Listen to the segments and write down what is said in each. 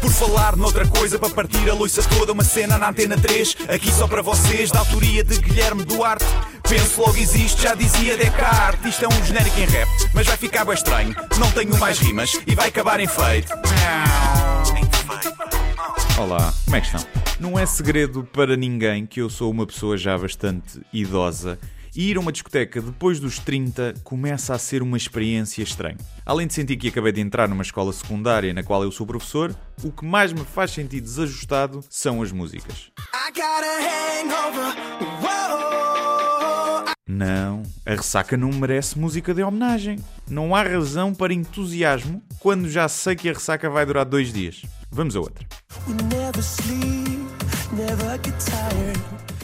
Por falar noutra coisa, para partir a loiça toda, uma cena na antena 3, aqui só para vocês, da autoria de Guilherme Duarte. Penso logo existe, já dizia Descartes. Isto é um genérico em rap, mas vai ficar bem estranho. Não tenho mais rimas e vai acabar em feito. Olá, como é que estão? Não é segredo para ninguém que eu sou uma pessoa já bastante idosa e ir a uma discoteca depois dos 30 começa a ser uma experiência estranha. Além de sentir que acabei de entrar numa escola secundária na qual eu sou professor, o que mais me faz sentir desajustado são as músicas. Não, a ressaca não merece música de homenagem. Não há razão para entusiasmo quando já sei que a ressaca vai durar dois dias. Vamos a outra.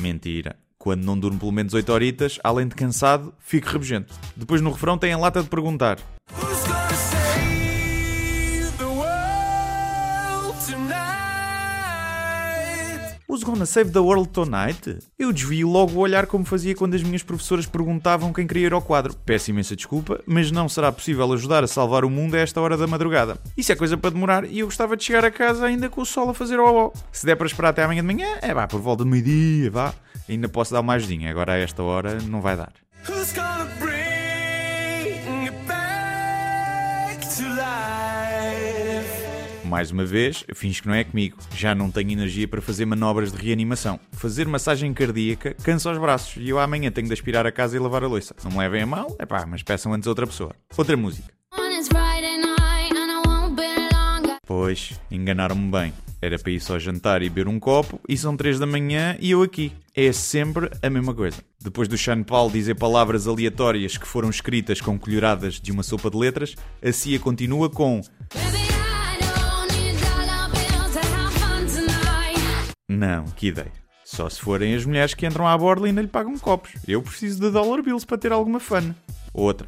Mentira. Quando não durmo pelo menos 8 horitas, além de cansado, fico rabugento. Depois no refrão tem a lata de perguntar: Who's gonna save the world tonight? Eu desvio logo o olhar como fazia quando as minhas professoras perguntavam quem queria ir ao quadro. Peço imensa desculpa, mas não será possível ajudar a salvar o mundo a esta hora da madrugada. Isso é coisa para demorar e eu gostava de chegar a casa ainda com o sol a fazer ó. Se der para esperar até amanhã de manhã, é vá, por volta do meio-dia, vá. Ainda posso dar mais dinheiro, agora a esta hora não vai dar. Mais uma vez, fins que não é comigo. Já não tenho energia para fazer manobras de reanimação. Fazer massagem cardíaca cansa os braços e eu amanhã tenho de aspirar a casa e lavar a louça. Não me levem a mal, é pá, mas peçam antes outra pessoa. Outra música. Pois, enganaram-me bem. Era para ir só jantar e beber um copo, e são três da manhã e eu aqui. É sempre a mesma coisa. Depois do Sean Paul dizer palavras aleatórias que foram escritas com colheradas de uma sopa de letras, a Cia continua com Não, que ideia. Só se forem as mulheres que entram à borda e ainda lhe pagam copos. Eu preciso de dollar bills para ter alguma fun. Outra.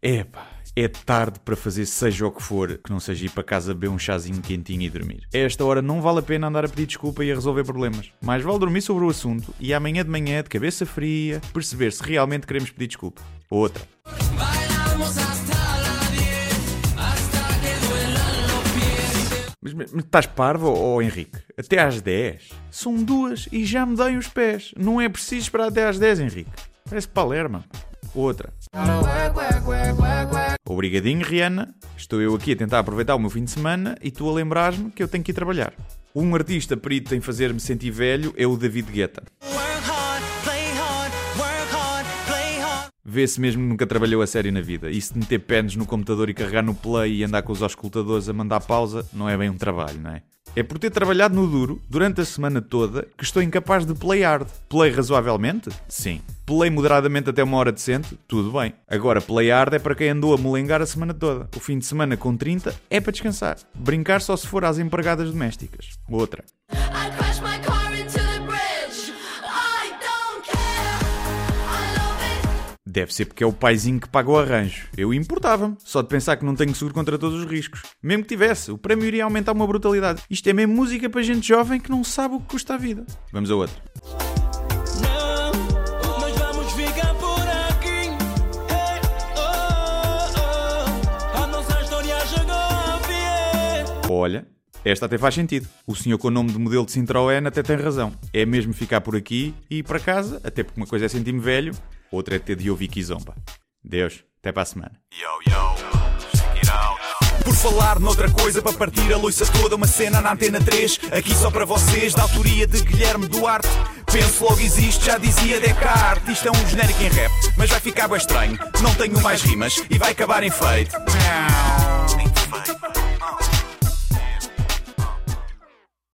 Epá, é tarde para fazer seja o que for que não seja ir para casa beber um chazinho quentinho e dormir. A esta hora não vale a pena andar a pedir desculpa e a resolver problemas. Mais vale dormir sobre o assunto e amanhã de manhã, de cabeça fria, perceber se realmente queremos pedir desculpa. Outra. Mas, mas estás parvo, ou oh, Henrique? Até às 10? São duas e já me dei os pés. Não é preciso esperar até às 10, Henrique. Parece Palermo. Outra. Obrigadinho, Rihanna. Estou eu aqui a tentar aproveitar o meu fim de semana e tu a lembrar-me que eu tenho que ir trabalhar. Um artista perito em fazer-me sentir velho é o David Guetta. Vê-se mesmo que nunca trabalhou a sério na vida. E se meter pens no computador e carregar no play e andar com os auscultadores a mandar pausa, não é bem um trabalho, não é? É por ter trabalhado no duro durante a semana toda que estou incapaz de play hard. Play razoavelmente? Sim. Play moderadamente até uma hora decente? Tudo bem. Agora, play hard é para quem andou a molengar a semana toda. O fim de semana com 30 é para descansar. Brincar só se for às empregadas domésticas. Outra. Deve ser porque é o paizinho que paga o arranjo. Eu importava-me, só de pensar que não tenho seguro contra todos os riscos. Mesmo que tivesse, o prémio iria aumentar uma brutalidade. Isto é mesmo música para gente jovem que não sabe o que custa a vida. Vamos a outra. Olha, esta até faz sentido. O senhor com o nome de modelo de Citroën até tem razão. É mesmo ficar por aqui e ir para casa, até porque uma coisa é sentir-me velho outra é ter de ouvir Kizomba. Deus, até para a semana. Yo, yo. Por falar noutra coisa, para partir a loiça toda, uma cena na antena 3, aqui só para vocês, da autoria de Guilherme Duarte. Penso logo existe, já dizia Descartes. Isto é um genérico em rap, mas vai ficar bem estranho. Não tenho mais rimas e vai acabar em feito.